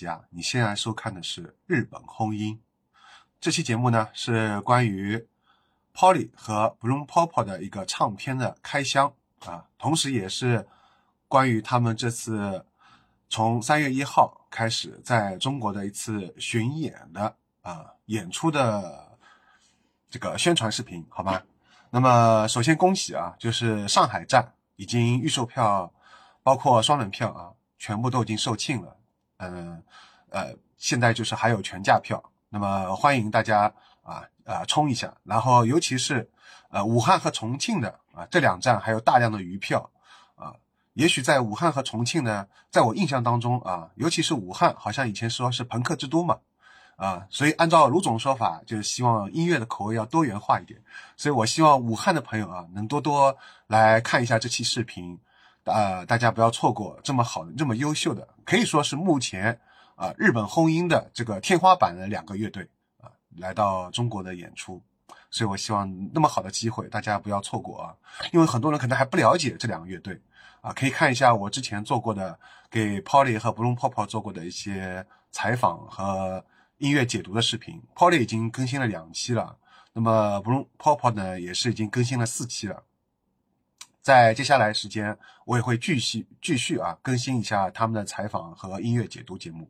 家，你现在收看的是日本轰音。这期节目呢是关于 Polly 和 Bloom Popo 的一个唱片的开箱啊，同时也是关于他们这次从三月一号开始在中国的一次巡演的啊演出的这个宣传视频，好吗？那么首先恭喜啊，就是上海站已经预售票，包括双人票啊。全部都已经售罄了，嗯，呃，现在就是还有全价票，那么欢迎大家啊啊冲一下，然后尤其是呃武汉和重庆的啊这两站还有大量的余票啊，也许在武汉和重庆呢，在我印象当中啊，尤其是武汉，好像以前说是朋克之都嘛，啊，所以按照卢总说法，就是希望音乐的口味要多元化一点，所以我希望武汉的朋友啊能多多来看一下这期视频。呃，大家不要错过这么好的、这么优秀的，可以说是目前啊日本轰音的这个天花板的两个乐队啊来到中国的演出，所以我希望那么好的机会大家不要错过啊，因为很多人可能还不了解这两个乐队啊，可以看一下我之前做过的给 Polly 和 Bloom Pop 做过的一些采访和音乐解读的视频，Polly 已经更新了两期了，那么 Bloom Pop 呢也是已经更新了四期了。在接下来时间，我也会继续继续啊更新一下他们的采访和音乐解读节目。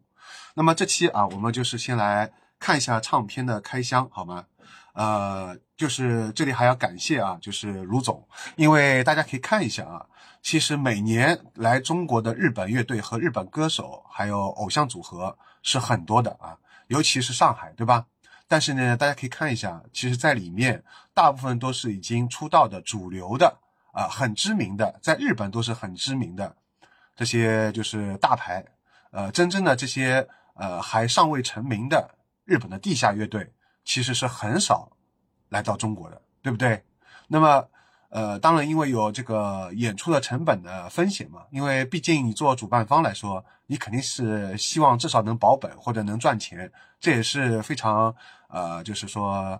那么这期啊，我们就是先来看一下唱片的开箱，好吗？呃，就是这里还要感谢啊，就是卢总，因为大家可以看一下啊，其实每年来中国的日本乐队和日本歌手还有偶像组合是很多的啊，尤其是上海，对吧？但是呢，大家可以看一下，其实在里面大部分都是已经出道的主流的。啊，很知名的，在日本都是很知名的这些就是大牌，呃，真正的这些呃还尚未成名的日本的地下乐队，其实是很少来到中国的，对不对？那么，呃，当然因为有这个演出的成本的风险嘛，因为毕竟你做主办方来说，你肯定是希望至少能保本或者能赚钱，这也是非常呃，就是说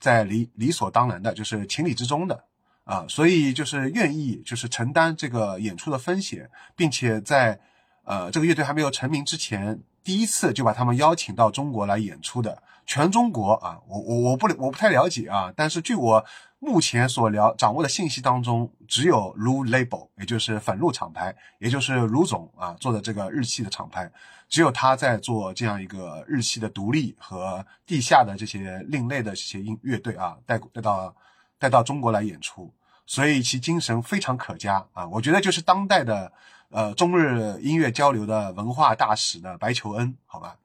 在理理所当然的，就是情理之中的。啊，所以就是愿意就是承担这个演出的风险，并且在呃这个乐队还没有成名之前，第一次就把他们邀请到中国来演出的，全中国啊，我我我不我不太了解啊，但是据我目前所了掌握的信息当中，只有卢 label，也就是粉路厂牌，也就是卢总啊做的这个日系的厂牌，只有他在做这样一个日系的独立和地下的这些另类的这些音乐队啊，带带到带到中国来演出。所以其精神非常可嘉啊！我觉得就是当代的，呃，中日音乐交流的文化大使的白求恩，好吧？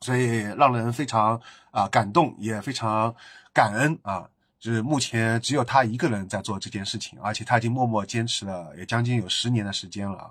所以让人非常啊感动，也非常感恩啊！就是目前只有他一个人在做这件事情，而且他已经默默坚持了也将近有十年的时间了啊！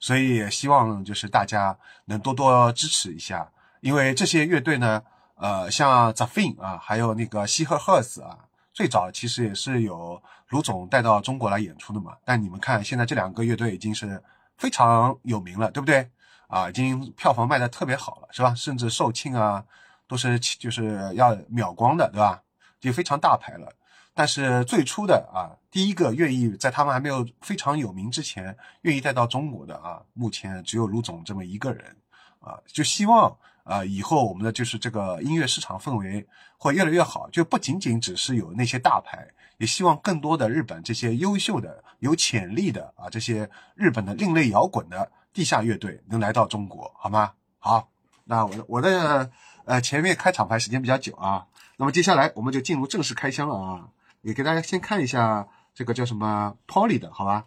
所以也希望就是大家能多多支持一下，因为这些乐队呢，呃，像 Zafin 啊，还有那个西赫赫斯啊。最早其实也是有卢总带到中国来演出的嘛，但你们看现在这两个乐队已经是非常有名了，对不对？啊，已经票房卖的特别好了，是吧？甚至售罄啊都是就是要秒光的，对吧？就非常大牌了。但是最初的啊，第一个愿意在他们还没有非常有名之前愿意带到中国的啊，目前只有卢总这么一个人啊，就希望。啊，以后我们的就是这个音乐市场氛围会越来越好，就不仅仅只是有那些大牌，也希望更多的日本这些优秀的、有潜力的啊，这些日本的另类摇滚的地下乐队能来到中国，好吗？好，那我我的呃前面开场白时间比较久啊，那么接下来我们就进入正式开箱了啊，也给大家先看一下这个叫什么 Polly 的好吧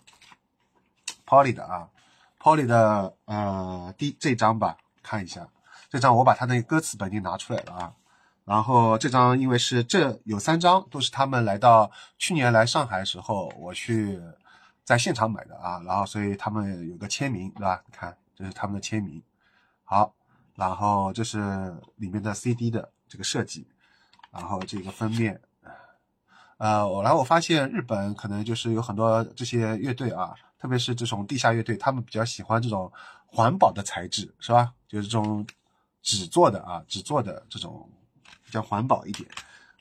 ，Polly 的啊，Polly 的呃第这张吧，看一下。这张我把他的歌词本已经拿出来了啊，然后这张因为是这有三张都是他们来到去年来上海的时候我去在现场买的啊，然后所以他们有个签名对吧？你看这是他们的签名，好，然后这是里面的 CD 的这个设计，然后这个封面，呃，我然后我发现日本可能就是有很多这些乐队啊，特别是这种地下乐队，他们比较喜欢这种环保的材质是吧？就是这种。纸做的啊，纸做的这种比较环保一点，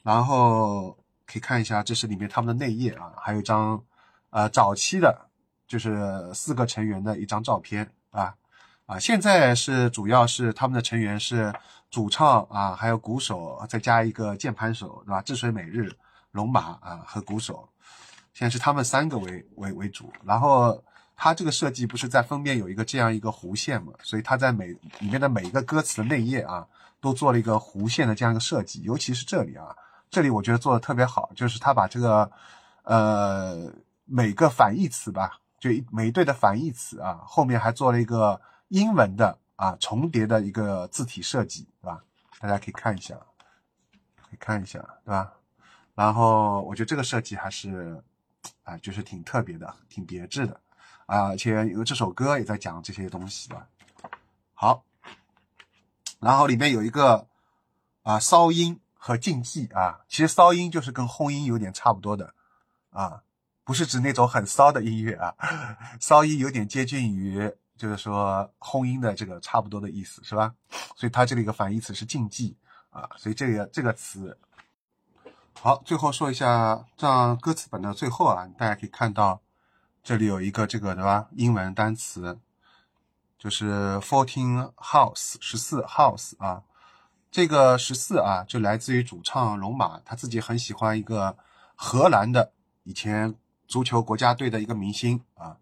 然后可以看一下，这是里面他们的内页啊，还有一张呃早期的，就是四个成员的一张照片啊，啊，现在是主要是他们的成员是主唱啊，还有鼓手，再加一个键盘手，对吧？治水美日、龙马啊和鼓手，现在是他们三个为为为主。然后它这个设计不是在封面有一个这样一个弧线嘛，所以它在每里面的每一个歌词的内页啊，都做了一个弧线的这样一个设计，尤其是这里啊，这里我觉得做的特别好，就是他把这个呃每个反义词吧，就每一对的反义词啊，后面还做了一个。英文的啊重叠的一个字体设计，对吧？大家可以看一下，可以看一下，对吧？然后我觉得这个设计还是啊，就是挺特别的，挺别致的啊，而且有这首歌也在讲这些东西的。好，然后里面有一个啊骚音和禁忌啊，其实骚音就是跟轰音有点差不多的啊，不是指那种很骚的音乐啊，骚音有点接近于。就是说轰音的这个差不多的意思是吧？所以它这里一个反义词是禁忌啊，所以这个这个词好。最后说一下，这样歌词本的最后啊，大家可以看到这里有一个这个对吧？英文单词就是 fourteen house 十四 house 啊，这个十四啊就来自于主唱龙马他自己很喜欢一个荷兰的以前足球国家队的一个明星啊。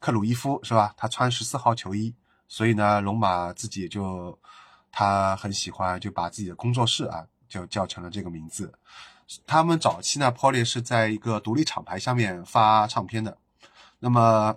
克鲁伊夫是吧？他穿十四号球衣，所以呢，龙马自己就他很喜欢，就把自己的工作室啊，就叫成了这个名字。他们早期呢，Poly 是在一个独立厂牌下面发唱片的。那么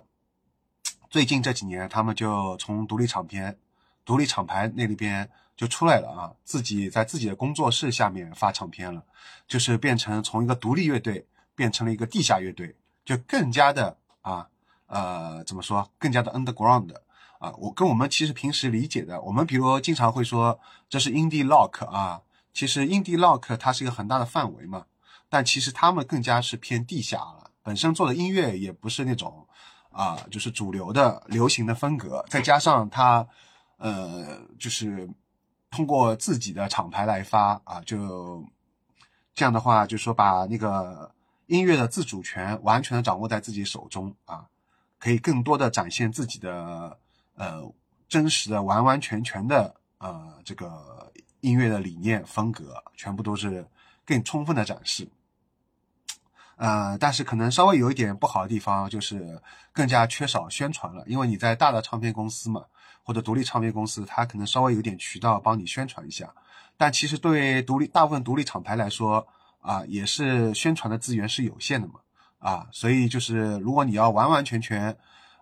最近这几年，他们就从独立厂片、独立厂牌那里边就出来了啊，自己在自己的工作室下面发唱片了，就是变成从一个独立乐队变成了一个地下乐队，就更加的啊。呃，怎么说？更加的 underground 啊，我跟我们其实平时理解的，我们比如经常会说这是 indie rock 啊，其实 indie rock 它是一个很大的范围嘛，但其实他们更加是偏地下了，本身做的音乐也不是那种啊，就是主流的流行的风格，再加上他呃，就是通过自己的厂牌来发啊，就这样的话，就说把那个音乐的自主权完全的掌握在自己手中啊。可以更多的展现自己的呃真实的完完全全的呃这个音乐的理念风格，全部都是更充分的展示。呃，但是可能稍微有一点不好的地方就是更加缺少宣传了，因为你在大的唱片公司嘛，或者独立唱片公司，它可能稍微有点渠道帮你宣传一下。但其实对独立大部分独立厂牌来说啊，也是宣传的资源是有限的嘛。啊，所以就是如果你要完完全全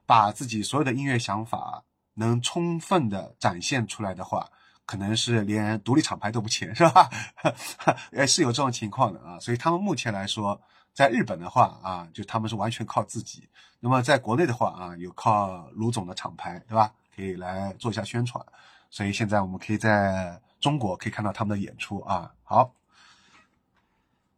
把自己所有的音乐想法能充分的展现出来的话，可能是连独立厂牌都不签，是吧？哎，是有这种情况的啊。所以他们目前来说，在日本的话啊，就他们是完全靠自己；那么在国内的话啊，有靠卢总的厂牌，对吧？可以来做一下宣传。所以现在我们可以在中国可以看到他们的演出啊。好。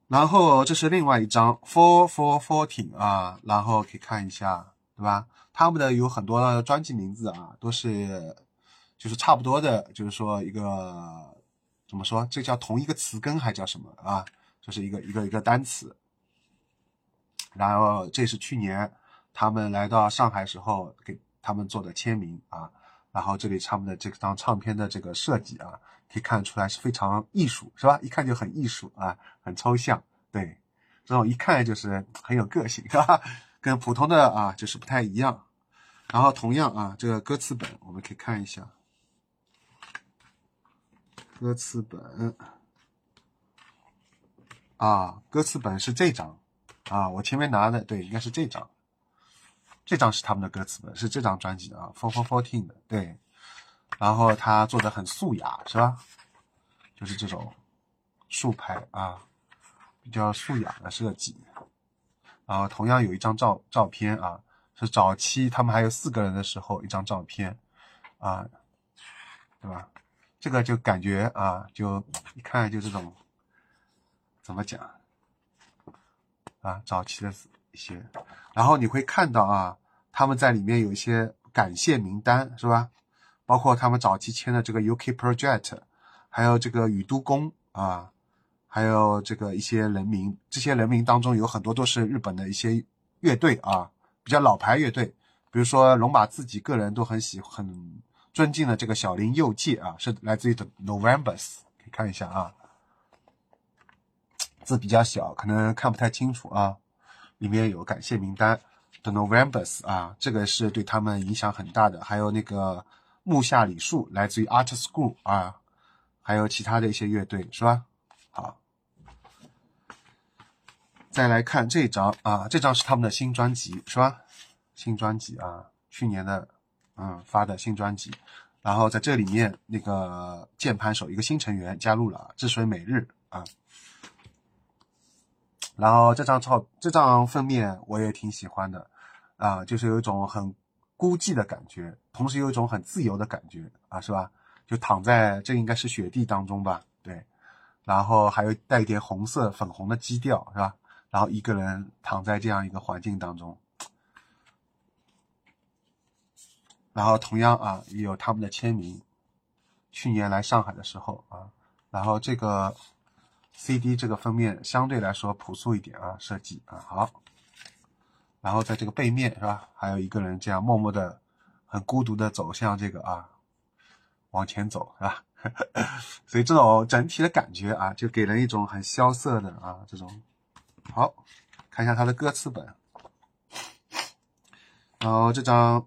然后这是另外一张 Four Four Fourteen 啊，然后可以看一下，对吧？他们的有很多专辑名字啊，都是就是差不多的，就是说一个怎么说？这叫同一个词根还叫什么啊？就是一个一个一个单词。然后这是去年他们来到上海时候给他们做的签名啊。然后这里他们的这张唱片的这个设计啊。可以看出来是非常艺术，是吧？一看就很艺术啊，很抽象。对，这种一看就是很有个性，是吧？跟普通的啊就是不太一样。然后同样啊，这个歌词本我们可以看一下，歌词本啊，歌词本是这张啊，我前面拿的对，应该是这张，这张是他们的歌词本，是这张专辑的啊，Four Four Fourteen 的，对。然后他做的很素雅，是吧？就是这种竖排啊，比较素雅的设计。然后同样有一张照照片啊，是早期他们还有四个人的时候一张照片啊，对吧？这个就感觉啊，就一看就这种怎么讲啊，早期的一些。然后你会看到啊，他们在里面有一些感谢名单，是吧？包括他们早期签的这个 UK Project，还有这个宇都宫啊，还有这个一些人名，这些人名当中有很多都是日本的一些乐队啊，比较老牌乐队，比如说龙马自己个人都很喜很尊敬的这个小林佑介啊，是来自于的 Novembers，可以看一下啊，字比较小，可能看不太清楚啊。里面有感谢名单，The Novembers 啊，这个是对他们影响很大的。还有那个木下李树，来自于 Art School 啊，还有其他的一些乐队，是吧？好，再来看这张啊，这张是他们的新专辑，是吧？新专辑啊，去年的嗯发的新专辑。然后在这里面，那个键盘手一个新成员加入了，治水美日啊。然后这张照，这张封面我也挺喜欢的，啊，就是有一种很孤寂的感觉，同时有一种很自由的感觉，啊，是吧？就躺在这应该是雪地当中吧，对。然后还有带一点红色、粉红的基调，是吧？然后一个人躺在这样一个环境当中，然后同样啊，也有他们的签名。去年来上海的时候啊，然后这个。CD 这个封面相对来说朴素一点啊，设计啊好，然后在这个背面是吧，还有一个人这样默默的、很孤独的走向这个啊，往前走是吧？所以这种整体的感觉啊，就给人一种很萧瑟的啊这种。好，看一下他的歌词本，然后这张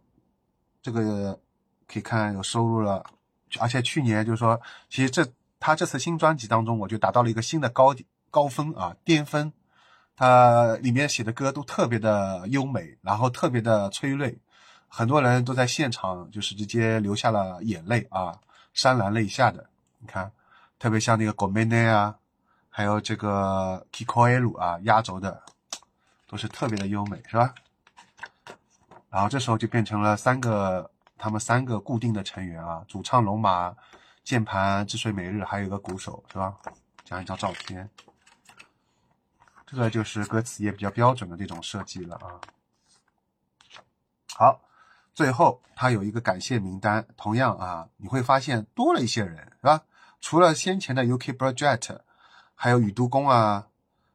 这个可以看有收录了，而且去年就是说，其实这。他这次新专辑当中，我就达到了一个新的高点高分啊巅峰。他里面写的歌都特别的优美，然后特别的催泪，很多人都在现场就是直接流下了眼泪啊，潸然泪下的。你看，特别像那个 Gomene 啊，还有这个 Kikoelu 啊，压轴的都是特别的优美，是吧？然后这时候就变成了三个他们三个固定的成员啊，主唱龙马。键盘之水每日，还有一个鼓手，是吧？这样一张照片，这个就是歌词也比较标准的这种设计了啊。好，最后它有一个感谢名单，同样啊，你会发现多了一些人，是吧？除了先前的 UK Project，还有宇都宫啊，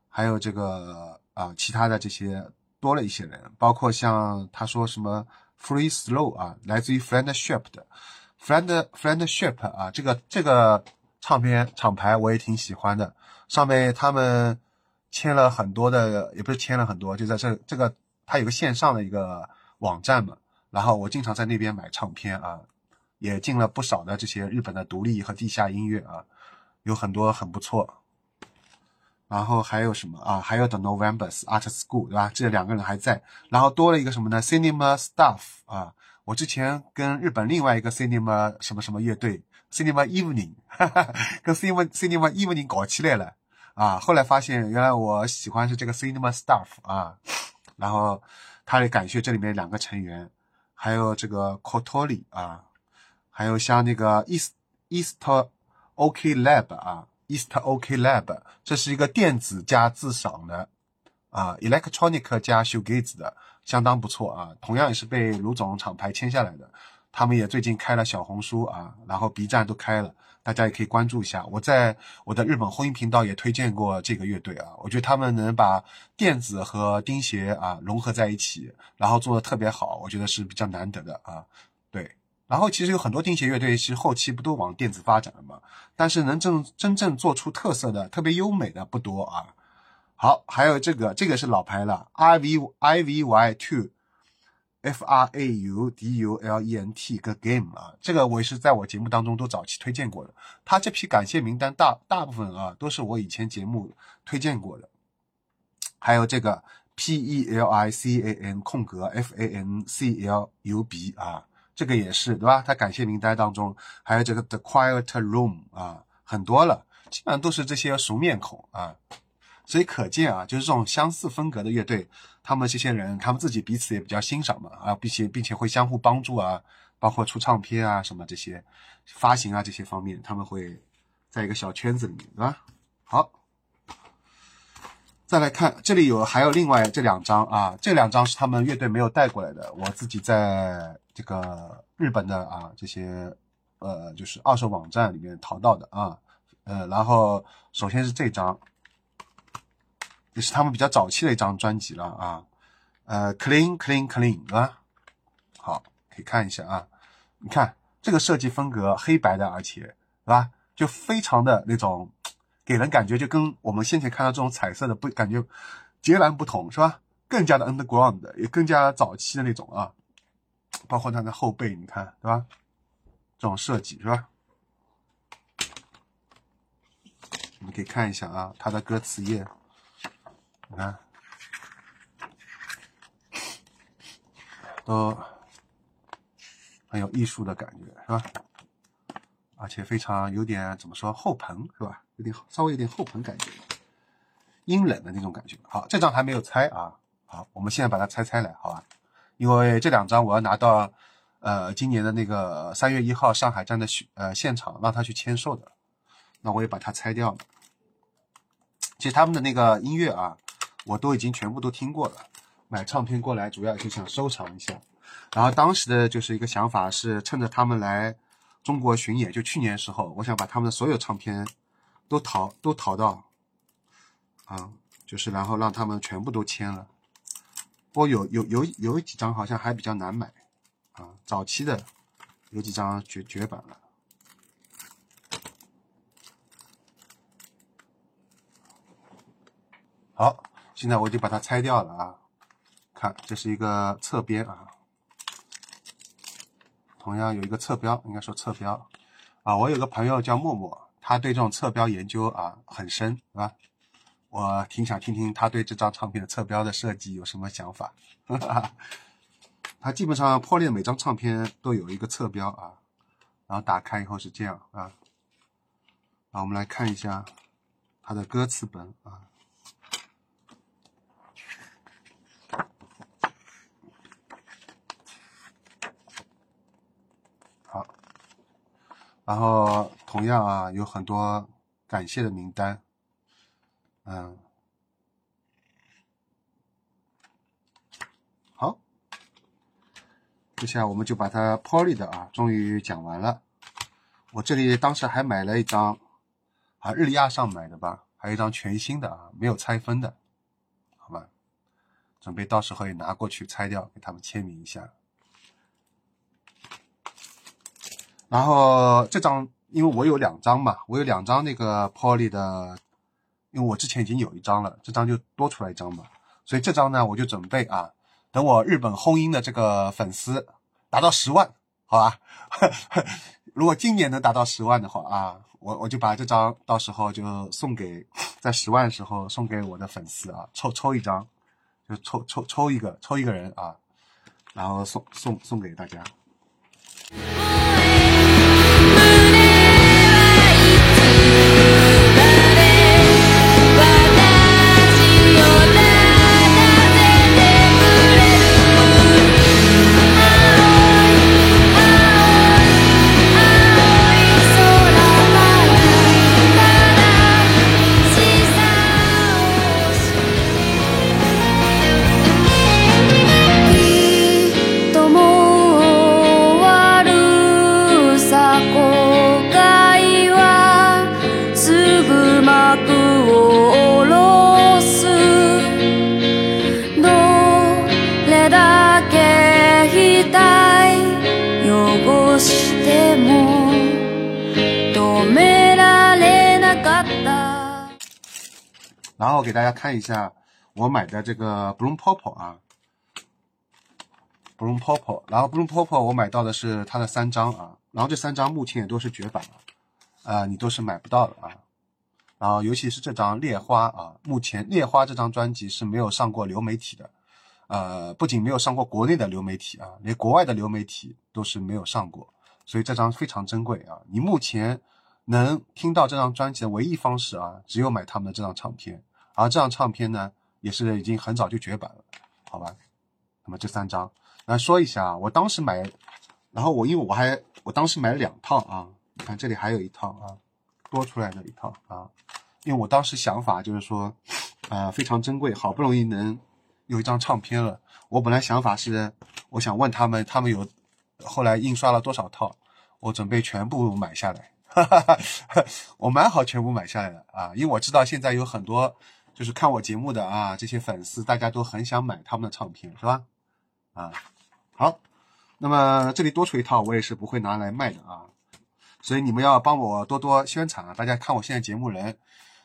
还有这个啊，其他的这些多了一些人，包括像他说什么 Free Slow 啊，来自于 Friendship 的。Friend Friendship 啊，这个这个唱片厂牌我也挺喜欢的。上面他们签了很多的，也不是签了很多，就在这这个它有个线上的一个网站嘛。然后我经常在那边买唱片啊，也进了不少的这些日本的独立和地下音乐啊，有很多很不错。然后还有什么啊？还有 The Novembers Art School 对吧？这两个人还在。然后多了一个什么呢？Cinema Stuff 啊。我之前跟日本另外一个 cinema 什么什么乐队 cinema evening，跟 cinema cinema evening 搞起来了啊！后来发现原来我喜欢是这个 cinema staff 啊，然后他也感谢这里面两个成员，还有这个 Kotori 啊，还有像那个 East East OK Lab 啊，East OK Lab，这是一个电子加自赏的啊，electronic 加 shoegaze 的。相当不错啊，同样也是被卢总厂牌签下来的。他们也最近开了小红书啊，然后 B 站都开了，大家也可以关注一下。我在我的日本婚姻频道也推荐过这个乐队啊，我觉得他们能把电子和钉鞋啊融合在一起，然后做的特别好，我觉得是比较难得的啊。对，然后其实有很多钉鞋乐队，其实后期不都往电子发展了吗？但是能正真正做出特色的、特别优美的不多啊。好，还有这个，这个是老牌了，I V I V Y Two，F R A U D U L E N T 个 game 啊，这个我也是在我节目当中都早期推荐过的。他这批感谢名单大大部分啊都是我以前节目推荐过的。还有这个 P E L I C A N 空格 F A N C L U B 啊，这个也是对吧？他感谢名单当中还有这个 The Quiet Room 啊，很多了，基本上都是这些熟面孔啊。所以可见啊，就是这种相似风格的乐队，他们这些人，他们自己彼此也比较欣赏嘛，啊，并且并且会相互帮助啊，包括出唱片啊什么这些，发行啊这些方面，他们会在一个小圈子里面，对吧？好，再来看这里有还有另外这两张啊，这两张是他们乐队没有带过来的，我自己在这个日本的啊这些呃就是二手网站里面淘到的啊，呃，然后首先是这张。是他们比较早期的一张专辑了啊，呃，clean clean clean 啊，好，可以看一下啊，你看这个设计风格黑白的，而且是吧，就非常的那种，给人感觉就跟我们先前看到这种彩色的不感觉截然不同，是吧？更加的 underground，也更加早期的那种啊，包括它的后背，你看对吧？这种设计是吧？你们可以看一下啊，它的歌词页，你看，都很有艺术的感觉，是吧？而且非常有点怎么说后朋是吧？有点稍微有点后朋感觉，阴冷的那种感觉。好，这张还没有拆啊。好，我们现在把它拆拆来，好吧？因为这两张我要拿到呃今年的那个三月一号上海站的呃现场，让他去签售的。那我也把它拆掉了。其实他们的那个音乐啊，我都已经全部都听过了。买唱片过来主要就想收藏一下。然后当时的就是一个想法是，趁着他们来中国巡演，就去年时候，我想把他们的所有唱片都淘都淘到，啊，就是然后让他们全部都签了。不过有有有有几张好像还比较难买，啊，早期的有几张绝绝版了。好，现在我就把它拆掉了啊！看，这是一个侧边啊，同样有一个侧标，应该说侧标啊。我有个朋友叫默默，他对这种侧标研究啊很深，是吧？我挺想听听他对这张唱片的侧标的设计有什么想法。他基本上破裂每张唱片都有一个侧标啊，然后打开以后是这样啊。啊，我们来看一下它的歌词本啊。好。然后同样啊，有很多感谢的名单，嗯，好，接下来我们就把它 Poly 的啊，终于讲完了。我这里当时还买了一张啊，日亚上买的吧，还有一张全新的啊，没有拆封的，好吧，准备到时候也拿过去拆掉，给他们签名一下。然后这张，因为我有两张嘛，我有两张那个 Poly 的，因为我之前已经有一张了，这张就多出来一张嘛，所以这张呢，我就准备啊，等我日本轰音的这个粉丝达到十万，好吧？如果今年能达到十万的话啊，我我就把这张到时候就送给 在十万的时候送给我的粉丝啊，抽抽一张，就抽抽抽一个抽一个人啊，然后送送送给大家。给大家看一下我买的这个 Bloom Purple 啊，Bloom Purple，然后 Bloom Purple 我买到的是它的三张啊，然后这三张目前也都是绝版了，啊，你都是买不到的啊。然后尤其是这张猎花啊，目前猎花这张专辑是没有上过流媒体的，呃，不仅没有上过国内的流媒体啊，连国外的流媒体都是没有上过，所以这张非常珍贵啊。你目前能听到这张专辑的唯一方式啊，只有买他们的这张唱片。而这张唱片呢，也是已经很早就绝版了，好吧？那么这三张来说一下啊，我当时买，然后我因为我还我当时买了两套啊，你看这里还有一套啊，多出来的一套啊，因为我当时想法就是说，呃，非常珍贵，好不容易能有一张唱片了，我本来想法是，我想问他们，他们有后来印刷了多少套，我准备全部买下来，哈哈哈，我买好全部买下来了啊，因为我知道现在有很多。就是看我节目的啊，这些粉丝大家都很想买他们的唱片，是吧？啊，好，那么这里多出一套，我也是不会拿来卖的啊。所以你们要帮我多多宣传啊！大家看我现在节目人，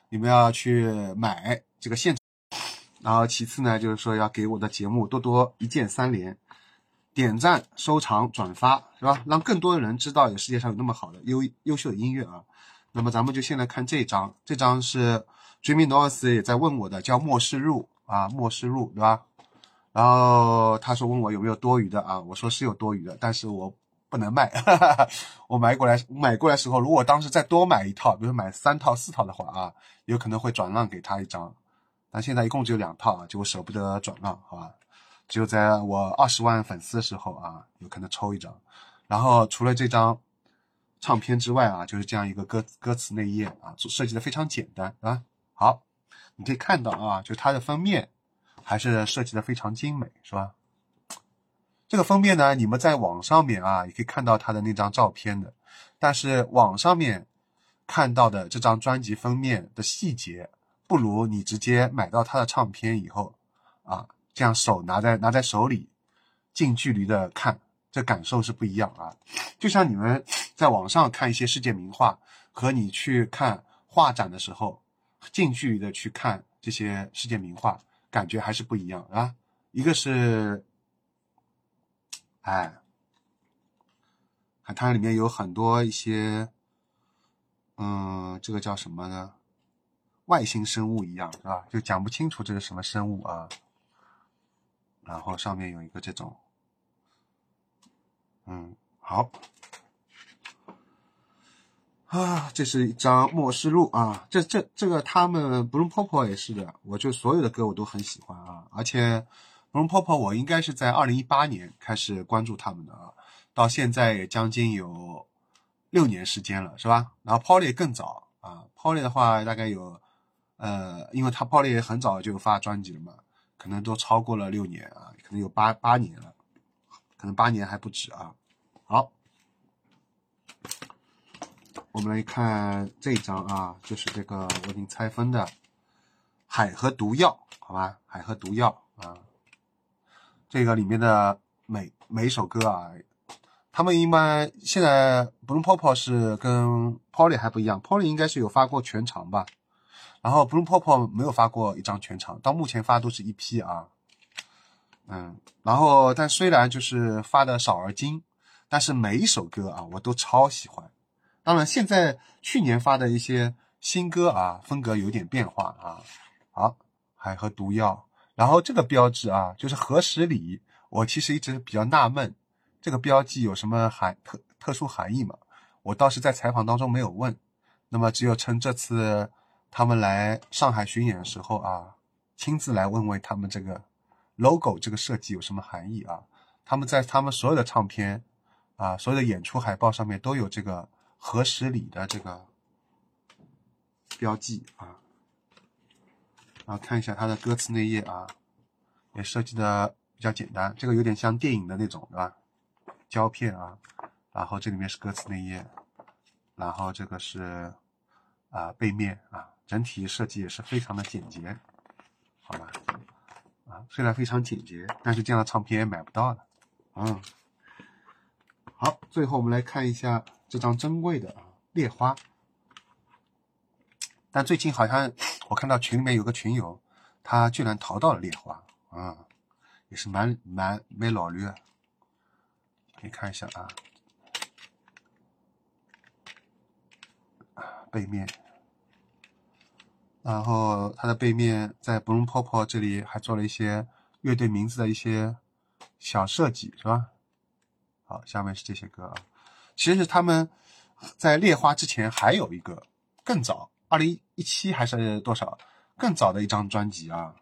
你们要去买这个现场。然后其次呢，就是说要给我的节目多多一键三连，点赞、收藏、转发，是吧？让更多的人知道有世界上有那么好的优优秀的音乐啊。那么咱们就先来看这张，这张是 Jimmy Norris 也在问我的，叫《末世入》啊，《末世入》，对吧？然后他说问我有没有多余的啊，我说是有多余的，但是我不能卖。我买过来买过来时候，如果当时再多买一套，比如买三套四套的话啊，有可能会转让给他一张。但现在一共只有两套啊，就我舍不得转让，好吧？只有在我二十万粉丝的时候啊，有可能抽一张。然后除了这张唱片之外啊，就是这样一个歌歌词内页啊，设计的非常简单啊。好，你可以看到啊，就它的封面还是设计的非常精美，是吧？这个封面呢，你们在网上面啊，也可以看到它的那张照片的，但是网上面看到的这张专辑封面的细节。不如你直接买到他的唱片以后，啊，这样手拿在拿在手里，近距离的看，这感受是不一样啊。就像你们在网上看一些世界名画，和你去看画展的时候，近距离的去看这些世界名画，感觉还是不一样啊。一个是，哎，海滩里面有很多一些，嗯，这个叫什么呢？外星生物一样是吧？就讲不清楚这是什么生物啊。然后上面有一个这种，嗯，好啊，这是一张末世录啊。这这这个他们 Bloom Pop 也是的，我就所有的歌我都很喜欢啊。而且 Bloom Pop 我应该是在二零一八年开始关注他们的啊，到现在也将近有六年时间了，是吧？然后 Polly 更早啊，Polly 的话大概有。呃，因为他泡也很早就发专辑了嘛，可能都超过了六年啊，可能有八八年了，可能八年还不止啊。好，我们来看这一张啊，就是这个我已经拆分的《海和毒药》，好吧，《海和毒药》啊，这个里面的每每一首歌啊，他们一般现在 Bloom Pop 是跟 Polly 还不一样，Polly 应该是有发过全场吧。然后 Bloom Pop 没有发过一张全场，到目前发都是一批啊，嗯，然后但虽然就是发的少而精，但是每一首歌啊我都超喜欢。当然现在去年发的一些新歌啊风格有点变化啊。好，海和毒药，然后这个标志啊就是何时里，我其实一直比较纳闷，这个标记有什么含特特殊含义吗？我倒是在采访当中没有问，那么只有趁这次。他们来上海巡演的时候啊，亲自来问问他们这个 logo 这个设计有什么含义啊？他们在他们所有的唱片啊，所有的演出海报上面都有这个何十里的这个标记啊。然后看一下它的歌词内页啊，也设计的比较简单，这个有点像电影的那种，对吧？胶片啊，然后这里面是歌词内页，然后这个是啊背面啊。整体设计也是非常的简洁，好吧？啊，虽然非常简洁，但是这样的唱片也买不到了。嗯，好，最后我们来看一下这张珍贵的啊猎花。但最近好像我看到群里面有个群友，他居然淘到了猎花，啊，也是蛮蛮蛮老驴。可以看一下啊，背面。然后它的背面在 Bloom Pop 这里还做了一些乐队名字的一些小设计，是吧？好，下面是这些歌啊。其实他们在猎花之前还有一个更早，二零一七还是多少更早的一张专辑啊。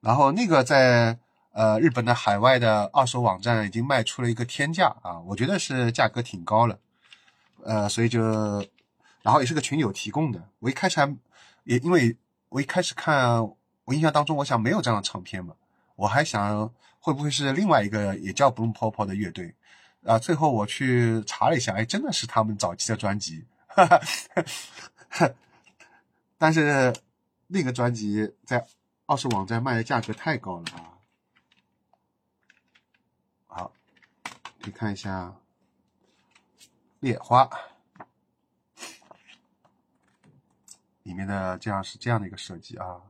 然后那个在呃日本的海外的二手网站已经卖出了一个天价啊，我觉得是价格挺高了。呃，所以就然后也是个群友提供的，我一开始还。也因为我一开始看，我印象当中，我想没有这样的唱片嘛，我还想会不会是另外一个也叫 Bloom Pop 的乐队，啊，最后我去查了一下，哎，真的是他们早期的专辑，哈哈，但是那个专辑在二手网站卖的价格太高了啊，好，可以看一下猎花里面的这样是这样的一个设计啊。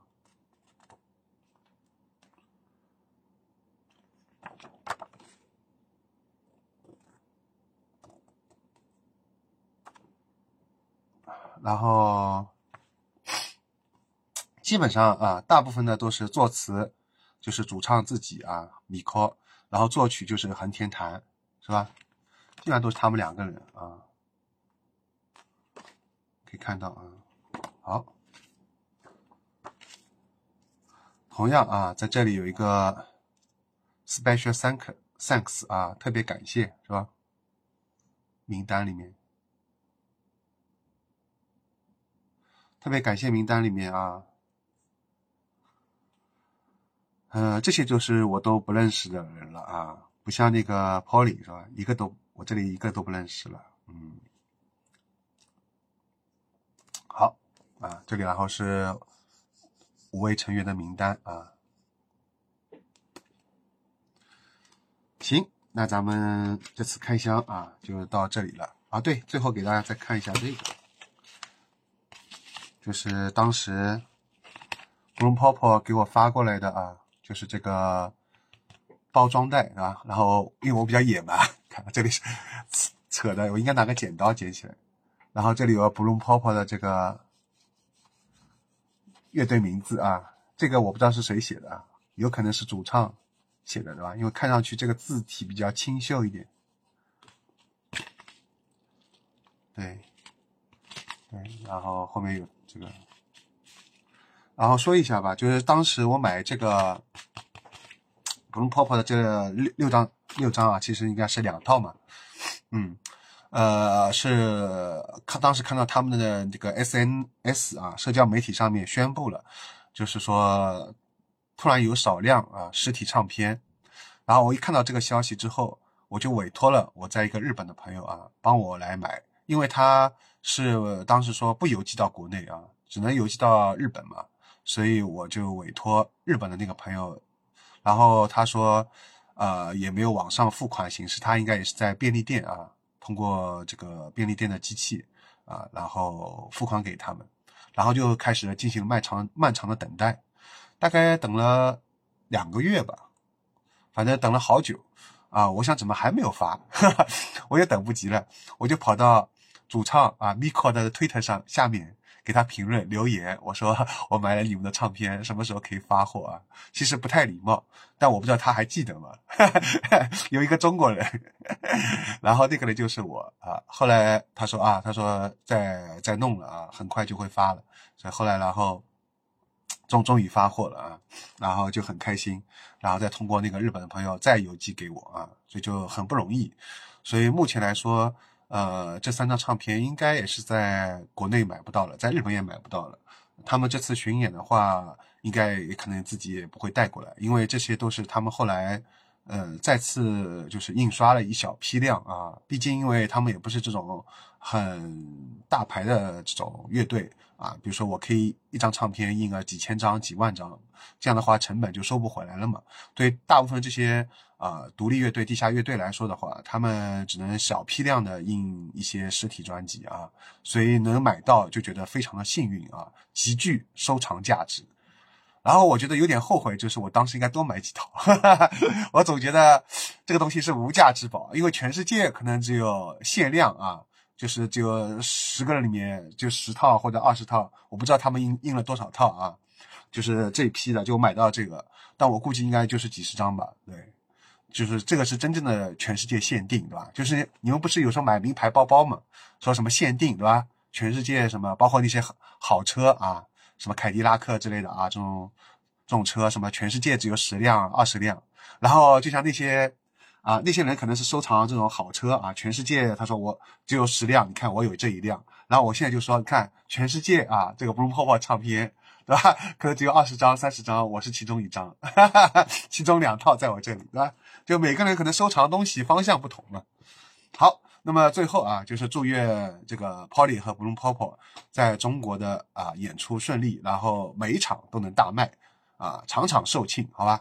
然后基本上啊，大部分呢都是作词，就是主唱自己啊，米科，然后作曲就是横田弹，是吧？基本上都是他们两个人啊，可以看到啊，好，同样啊，在这里有一个 special thank thanks 啊，特别感谢，是吧？名单里面。特别感谢名单里面啊，呃，这些就是我都不认识的人了啊，不像那个 Polly 是吧？一个都我这里一个都不认识了，嗯，好啊，这里然后是五位成员的名单啊，行，那咱们这次开箱啊就到这里了啊，对，最后给大家再看一下这个。就是当时 Bloom Pop 给我发过来的啊，就是这个包装袋啊。然后因为我比较野蛮，看这里是扯的，我应该拿个剪刀剪起来。然后这里有 Bloom Pop 的这个乐队名字啊，这个我不知道是谁写的，有可能是主唱写的，对吧？因为看上去这个字体比较清秀一点。对，对，然后后面有。这个，然后说一下吧，就是当时我买这个 Bloom Pop 的这六六张六张啊，其实应该是两套嘛，嗯，呃，是看当时看到他们的这个 SNS 啊，社交媒体上面宣布了，就是说突然有少量啊实体唱片，然后我一看到这个消息之后，我就委托了我在一个日本的朋友啊，帮我来买，因为他。是当时说不邮寄到国内啊，只能邮寄到日本嘛，所以我就委托日本的那个朋友，然后他说，呃，也没有网上付款形式，他应该也是在便利店啊，通过这个便利店的机器啊，然后付款给他们，然后就开始进行漫长漫长的等待，大概等了两个月吧，反正等了好久啊，我想怎么还没有发，我也等不及了，我就跑到。主唱啊，Miko 的推特上下面给他评论留言，我说 我买了你们的唱片，什么时候可以发货啊？其实不太礼貌，但我不知道他还记得吗？有一个中国人，然后那个人就是我啊。后来他说啊，他说在在弄了啊，很快就会发了。所以后来然后终终于发货了啊，然后就很开心，然后再通过那个日本的朋友再邮寄给我啊，所以就很不容易。所以目前来说。呃，这三张唱片应该也是在国内买不到了，在日本也买不到了。他们这次巡演的话，应该也可能自己也不会带过来，因为这些都是他们后来，呃，再次就是印刷了一小批量啊。毕竟，因为他们也不是这种很大牌的这种乐队啊。比如说，我可以一张唱片印个几千张、几万张，这样的话成本就收不回来了嘛。对大部分这些。啊，独立乐队、地下乐队来说的话，他们只能小批量的印一些实体专辑啊，所以能买到就觉得非常的幸运啊，极具收藏价值。然后我觉得有点后悔，就是我当时应该多买几套，我总觉得这个东西是无价之宝，因为全世界可能只有限量啊，就是只有十个人里面就十套或者二十套，我不知道他们印印了多少套啊，就是这批的就买到这个，但我估计应该就是几十张吧，对。就是这个是真正的全世界限定，对吧？就是你们不是有时候买名牌包包嘛，说什么限定，对吧？全世界什么，包括那些好车啊，什么凯迪拉克之类的啊，这种这种车，什么全世界只有十辆、二十辆。然后就像那些啊，那些人可能是收藏这种好车啊，全世界他说我只有十辆，你看我有这一辆。然后我现在就说，你看全世界啊，这个 Blue Pop 唱片。对吧？可能只有二十张、三十张，我是其中一张，哈哈哈其中两套在我这里，对吧？就每个人可能收藏东西方向不同嘛。好，那么最后啊，就是祝愿这个 Polly 和 Bloom Pop 在中国的啊演出顺利，然后每一场都能大卖啊，场场售罄，好吧？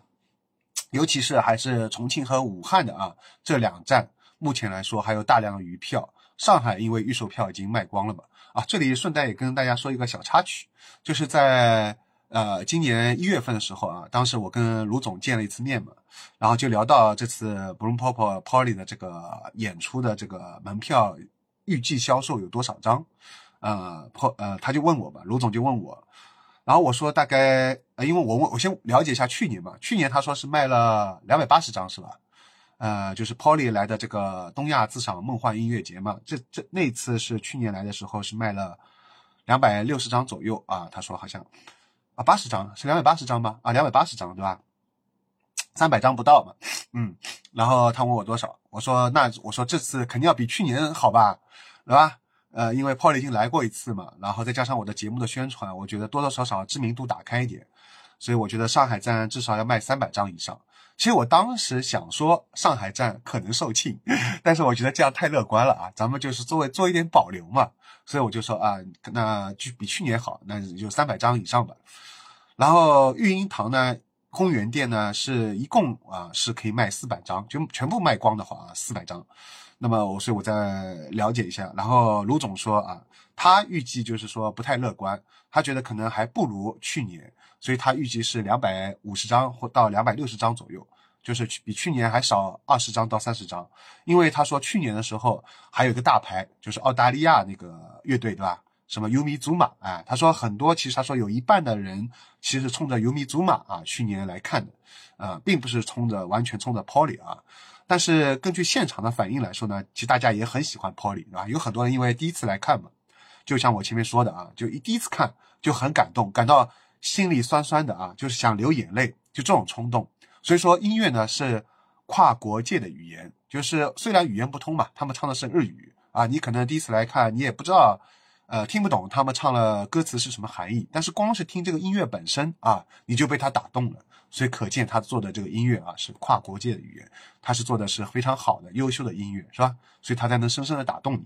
尤其是还是重庆和武汉的啊这两站目前来说还有大量的余票。上海因为预售票已经卖光了嘛，啊，这里顺带也跟大家说一个小插曲，就是在呃今年一月份的时候啊，当时我跟卢总见了一次面嘛，然后就聊到这次 Bloom Pop Polly 的这个演出的这个门票预计销售有多少张，呃，破呃他就问我嘛，卢总就问我，然后我说大概呃因为我问我先了解一下去年嘛，去年他说是卖了两百八十张是吧？呃，就是 Polly 来的这个东亚自赏梦幻音乐节嘛，这这那次是去年来的时候是卖了两百六十张左右啊，他说好像啊八十张是两百八十张吧？啊两百八十张对吧？三百张不到嘛，嗯，然后他问我多少，我说那我说这次肯定要比去年好吧，对吧？呃，因为 Polly 已经来过一次嘛，然后再加上我的节目的宣传，我觉得多多少少知名度打开一点，所以我觉得上海站至少要卖三百张以上。其实我当时想说上海站可能售罄，但是我觉得这样太乐观了啊！咱们就是作为做一点保留嘛，所以我就说啊，那就比去年好，那就三百张以上吧。然后育婴堂呢，公园店呢是一共啊是可以卖四百张，就全部卖光的话啊四百张。那么我所以我再了解一下，然后卢总说啊，他预计就是说不太乐观，他觉得可能还不如去年。所以他预计是两百五十张或到两百六十张左右，就是比去年还少二十张到三十张。因为他说去年的时候还有一个大牌，就是澳大利亚那个乐队，对吧？什么尤米祖玛，哎，他说很多，其实他说有一半的人其实冲着尤米祖玛啊去年来看的，啊，并不是冲着完全冲着 Polly 啊。但是根据现场的反应来说呢，其实大家也很喜欢 Polly，对吧？有很多人因为第一次来看嘛，就像我前面说的啊，就一第一次看就很感动，感到。心里酸酸的啊，就是想流眼泪，就这种冲动。所以说，音乐呢是跨国界的语言，就是虽然语言不通嘛，他们唱的是日语啊，你可能第一次来看，你也不知道，呃，听不懂他们唱了歌词是什么含义。但是光是听这个音乐本身啊，你就被他打动了。所以可见他做的这个音乐啊是跨国界的语言，他是做的是非常好的、优秀的音乐，是吧？所以他才能深深的打动你。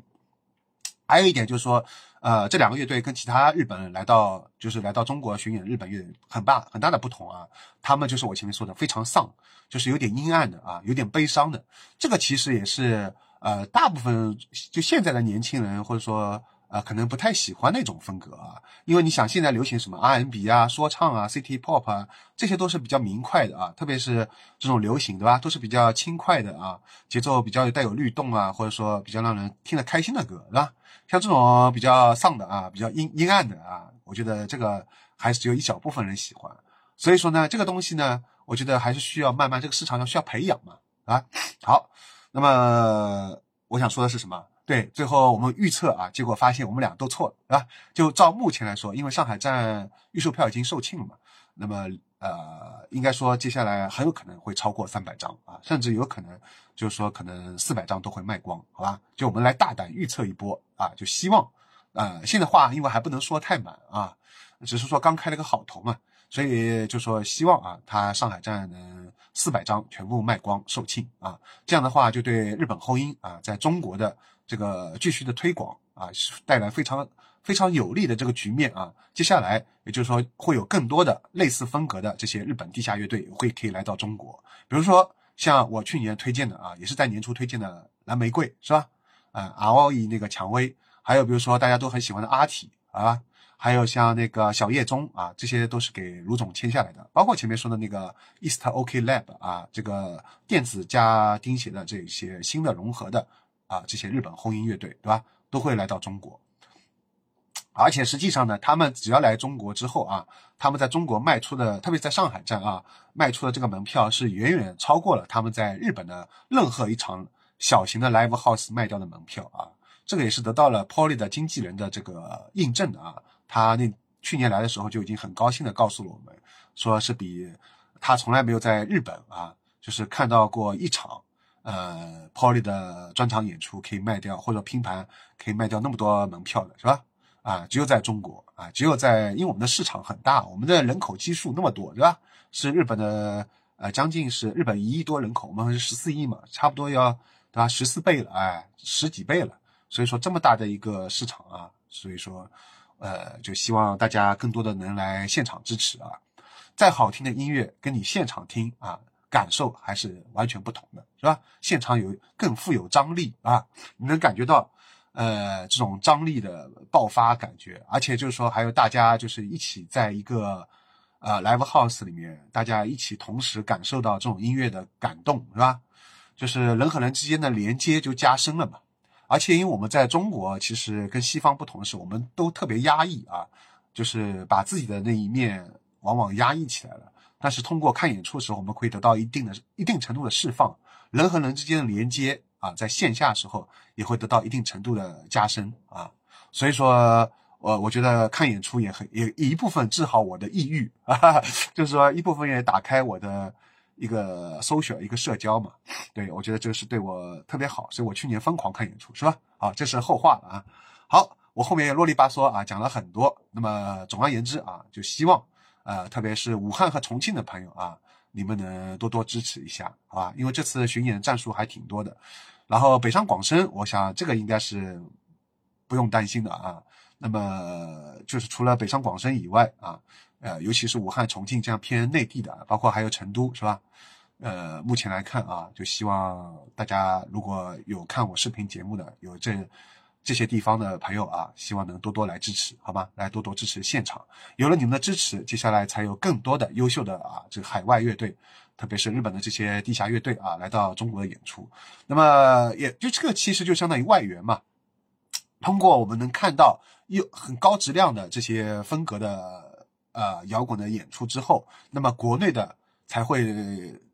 还有一点就是说。呃，这两个乐队跟其他日本来到，就是来到中国巡演，日本乐很大很大的不同啊。他们就是我前面说的非常丧，就是有点阴暗的啊，有点悲伤的。这个其实也是呃，大部分就现在的年轻人或者说呃，可能不太喜欢那种风格啊。因为你想现在流行什么 R&B 啊、说唱啊、City Pop 啊，这些都是比较明快的啊，特别是这种流行，对吧？都是比较轻快的啊，节奏比较带有律动啊，或者说比较让人听得开心的歌，对吧？像这种比较丧的啊，比较阴阴暗的啊，我觉得这个还是只有一小部分人喜欢。所以说呢，这个东西呢，我觉得还是需要慢慢这个市场上需要培养嘛啊。好，那么我想说的是什么？对，最后我们预测啊，结果发现我们俩都错了，是吧？就照目前来说，因为上海站预售票已经售罄了嘛，那么。呃，应该说接下来很有可能会超过三百张啊，甚至有可能就是说可能四百张都会卖光，好吧？就我们来大胆预测一波啊，就希望，呃，现在话因为还不能说太满啊，只是说刚开了个好头嘛，所以就说希望啊，它上海站能四百张全部卖光售罄啊，这样的话就对日本后音啊在中国的这个继续的推广啊带来非常。非常有利的这个局面啊，接下来也就是说会有更多的类似风格的这些日本地下乐队会可以来到中国，比如说像我去年推荐的啊，也是在年初推荐的蓝玫瑰是吧？啊，R.O.E 那个蔷薇，还有比如说大家都很喜欢的阿体啊，还有像那个小叶钟啊，这些都是给卢总签下来的，包括前面说的那个 East OK Lab 啊，这个电子加钉鞋的这些新的融合的啊，这些日本轰音乐队对吧，都会来到中国。而且实际上呢，他们只要来中国之后啊，他们在中国卖出的，特别在上海站啊，卖出的这个门票是远远超过了他们在日本的任何一场小型的 live house 卖掉的门票啊。这个也是得到了 Polly 的经纪人的这个印证的啊。他那去年来的时候就已经很高兴的告诉了我们，说是比他从来没有在日本啊，就是看到过一场呃 Polly 的专场演出可以卖掉或者拼盘可以卖掉那么多门票的，是吧？啊，只有在中国啊，只有在，因为我们的市场很大，我们的人口基数那么多，对吧？是日本的，呃，将近是日本一亿多人口，我们是十四亿嘛，差不多要对吧？十四倍了，哎，十几倍了。所以说这么大的一个市场啊，所以说，呃，就希望大家更多的能来现场支持啊。再好听的音乐，跟你现场听啊，感受还是完全不同的，是吧？现场有更富有张力啊，你能感觉到，呃，这种张力的爆发感觉，而且就是说还有大家就是一起在一个呃 live house 里面，大家一起同时感受到这种音乐的感动，是吧？就是人和人之间的连接就加深了嘛。而且因为我们在中国，其实跟西方不同的是，我们都特别压抑啊，就是把自己的那一面往往压抑起来了。但是通过看演出的时候，我们可以得到一定的、一定程度的释放，人和人之间的连接啊，在线下时候也会得到一定程度的加深啊。所以说，我我觉得看演出也很也一部分治好我的抑郁啊，就是说一部分也打开我的一个 social 一个社交嘛。对我觉得这个是对我特别好，所以我去年疯狂看演出，是吧？好，这是后话了啊。好，我后面也啰里吧嗦啊讲了很多。那么总而言之啊，就希望。呃，特别是武汉和重庆的朋友啊，你们能多多支持一下，好吧？因为这次巡演战术还挺多的。然后北上广深，我想这个应该是不用担心的啊。那么就是除了北上广深以外啊，呃，尤其是武汉、重庆这样偏内地的，包括还有成都，是吧？呃，目前来看啊，就希望大家如果有看我视频节目的，有这。这些地方的朋友啊，希望能多多来支持，好吗？来多多支持现场。有了你们的支持，接下来才有更多的优秀的啊，这个海外乐队，特别是日本的这些地下乐队啊，来到中国的演出。那么，也就这个其实就相当于外援嘛。通过我们能看到有很高质量的这些风格的呃摇滚的演出之后，那么国内的才会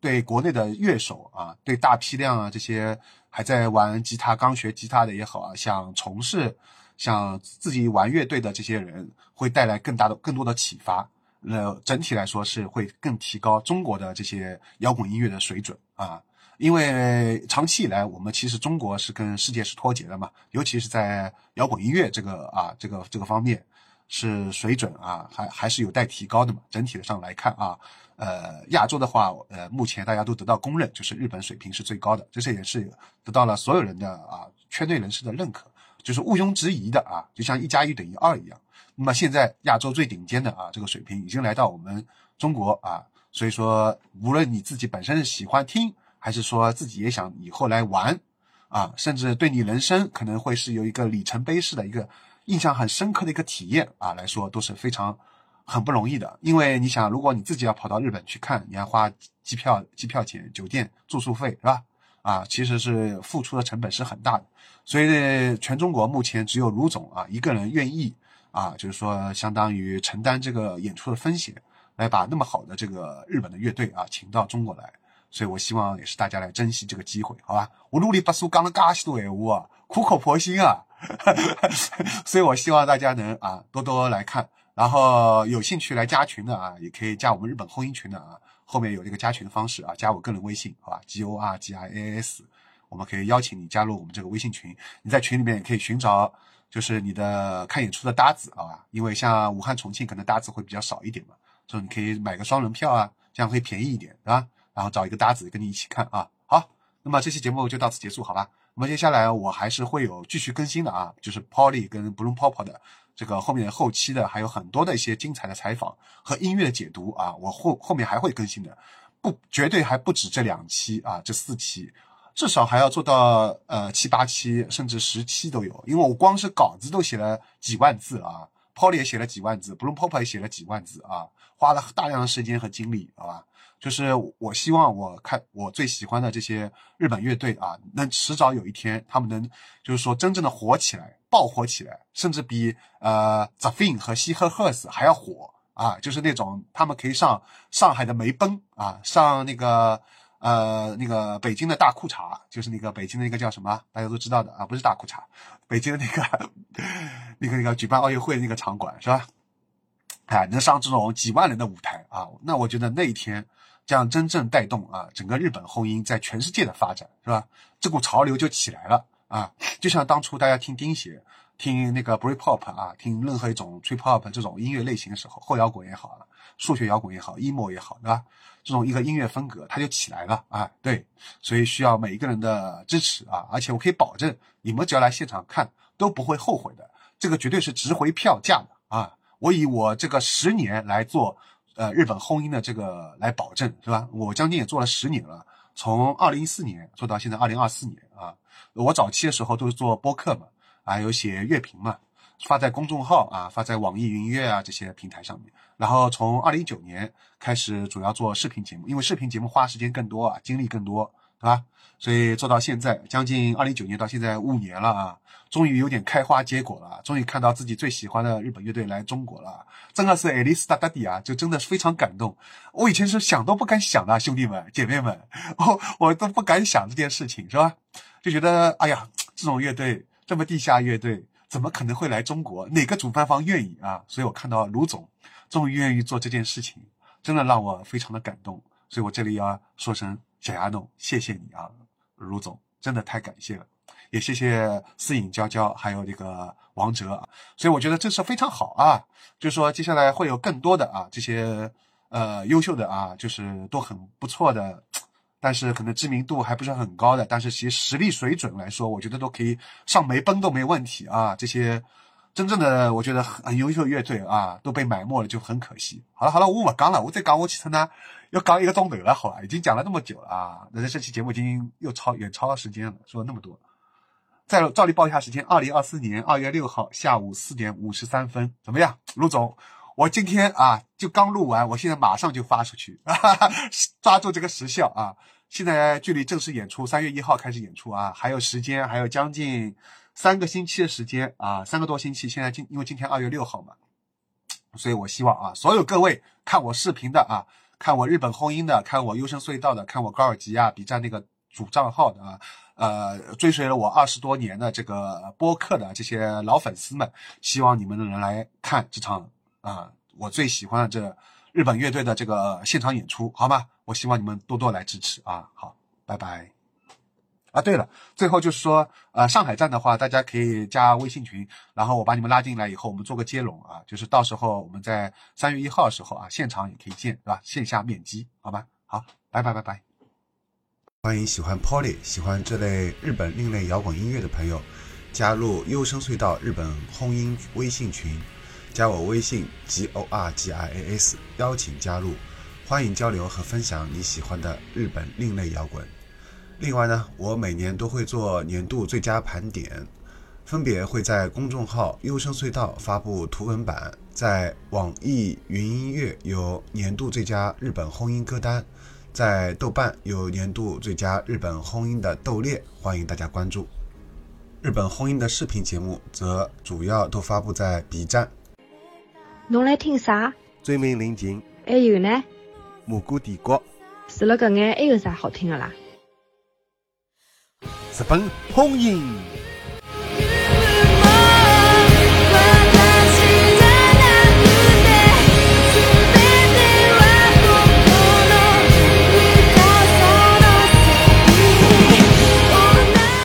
对国内的乐手啊，对大批量啊这些。还在玩吉他、刚学吉他的也好啊，想从事、想自己玩乐队的这些人，会带来更大的、更多的启发。那，整体来说是会更提高中国的这些摇滚音乐的水准啊。因为长期以来，我们其实中国是跟世界是脱节的嘛，尤其是在摇滚音乐这个啊、这个这个方面，是水准啊，还还是有待提高的嘛。整体上来看啊。呃，亚洲的话，呃，目前大家都得到公认，就是日本水平是最高的，这些也是得到了所有人的啊圈内人士的认可，就是毋庸置疑的啊，就像一加一等于二一样。那么现在亚洲最顶尖的啊这个水平已经来到我们中国啊，所以说无论你自己本身是喜欢听，还是说自己也想以后来玩啊，甚至对你人生可能会是有一个里程碑式的一个印象很深刻的一个体验啊来说，都是非常。很不容易的，因为你想，如果你自己要跑到日本去看，你要花机票、机票钱、酒店住宿费，是吧？啊，其实是付出的成本是很大的。所以呢，全中国目前只有卢总啊一个人愿意啊，就是说相当于承担这个演出的风险，来把那么好的这个日本的乐队啊请到中国来。所以我希望也是大家来珍惜这个机会，好吧？我努力把书讲了嘎许多闲话啊，苦口婆心啊，所以我希望大家能啊多多来看。然后有兴趣来加群的啊，也可以加我们日本婚姻群的啊，后面有这个加群的方式啊，加我个人微信，好吧？G O R G I A S，我们可以邀请你加入我们这个微信群。你在群里面也可以寻找，就是你的看演出的搭子好吧，因为像武汉、重庆可能搭子会比较少一点嘛，所以你可以买个双人票啊，这样会便宜一点，对吧？然后找一个搭子跟你一起看啊。好，那么这期节目就到此结束，好吧？那么接下来我还是会有继续更新的啊，就是 Polly 跟 Bloom Pop 的。这个后面后期的还有很多的一些精彩的采访和音乐的解读啊，我后后面还会更新的，不绝对还不止这两期啊，这四期，至少还要做到呃七八期甚至十期都有，因为我光是稿子都写了几万字啊，Polly 也写了几万字，Bloom Pop 也写了几万字啊，花了大量的时间和精力，好吧？就是我希望我看我最喜欢的这些日本乐队啊，能迟早有一天他们能就是说真正的火起来，爆火起来，甚至比呃 The Fin 和西赫赫斯还要火啊！就是那种他们可以上上海的梅奔啊，上那个呃那个北京的大裤衩，就是那个北京的那个叫什么，大家都知道的啊，不是大裤衩，北京的那个 那个那个举办奥运会的那个场馆是吧？哎，能上这种几万人的舞台啊，那我觉得那一天。这样真正带动啊整个日本后音在全世界的发展，是吧？这股潮流就起来了啊！就像当初大家听钉鞋、听那个 Britpop 啊，听任何一种 Trip-Hop 这种音乐类型的时候，后摇滚也好，数学摇滚也好，emo 也好，对吧？这种一个音乐风格它就起来了啊！对，所以需要每一个人的支持啊！而且我可以保证，你们只要来现场看都不会后悔的，这个绝对是值回票价的啊！我以我这个十年来做。呃日本轰音的这个来保证，是吧？我将近也做了十年了，从二零一四年做到现在二零二四年啊。我早期的时候都是做播客嘛，啊有写乐评嘛，发在公众号啊，发在网易云音乐啊这些平台上面。然后从二零一九年开始主要做视频节目，因为视频节目花时间更多啊，精力更多，对吧？所以做到现在将近二零一九年到现在五年了啊。终于有点开花结果了，终于看到自己最喜欢的日本乐队来中国了，真的是爱丽丝大大迪啊，就真的是非常感动。我以前是想都不敢想的，兄弟们姐妹们，我我都不敢想这件事情，是吧？就觉得哎呀，这种乐队这么地下乐队，怎么可能会来中国？哪个主办方愿意啊？所以我看到卢总终于愿意做这件事情，真的让我非常的感动。所以我这里要说声小丫弄，谢谢你啊，卢总，真的太感谢了。也谢谢思颖、娇娇，还有这个王哲，所以我觉得这是非常好啊。就是说，接下来会有更多的啊这些呃优秀的啊，就是都很不错的，但是可能知名度还不是很高的，但是其实实力水准来说，我觉得都可以上梅奔都没问题啊。这些真正的我觉得很优秀乐队啊，都被埋没了，就很可惜。好了好了，我不讲了，我再讲我其实呢要讲一个钟头了，好吧？已经讲了那么久了啊，那这期节目已经又超远超时间了，说了那么多了。再照例报一下时间，二零二四年二月六号下午四点五十三分，怎么样，陆总？我今天啊就刚录完，我现在马上就发出去，抓住这个时效啊！现在距离正式演出三月一号开始演出啊，还有时间，还有将近三个星期的时间啊，三个多星期。现在今因为今天二月六号嘛，所以我希望啊，所有各位看我视频的啊，看我日本轰音的，看我优声隧道的，看我高尔吉亚 B 站那个主账号的啊。呃，追随了我二十多年的这个播客的这些老粉丝们，希望你们能来看这场啊，我最喜欢的这日本乐队的这个现场演出，好吗？我希望你们多多来支持啊！好，拜拜。啊，对了，最后就是说，呃，上海站的话，大家可以加微信群，然后我把你们拉进来以后，我们做个接龙啊，就是到时候我们在三月一号的时候啊，现场也可以见，是吧？线下面基，好吧？好，拜拜拜拜。欢迎喜欢 Polly、喜欢这类日本另类摇滚音乐的朋友加入优声隧道日本轰音微信群，加我微信 g o r g i a s，邀请加入，欢迎交流和分享你喜欢的日本另类摇滚。另外呢，我每年都会做年度最佳盘点，分别会在公众号优声隧道发布图文版，在网易云音乐有年度最佳日本轰音歌单。在豆瓣有年度最佳日本轰音的斗猎，欢迎大家关注。日本轰音的视频节目则主要都发布在 B 站。侬来听啥？追名林檎。还有呢？蘑菇帝国。除了搿眼，还有啥好听的啦？日本轰音。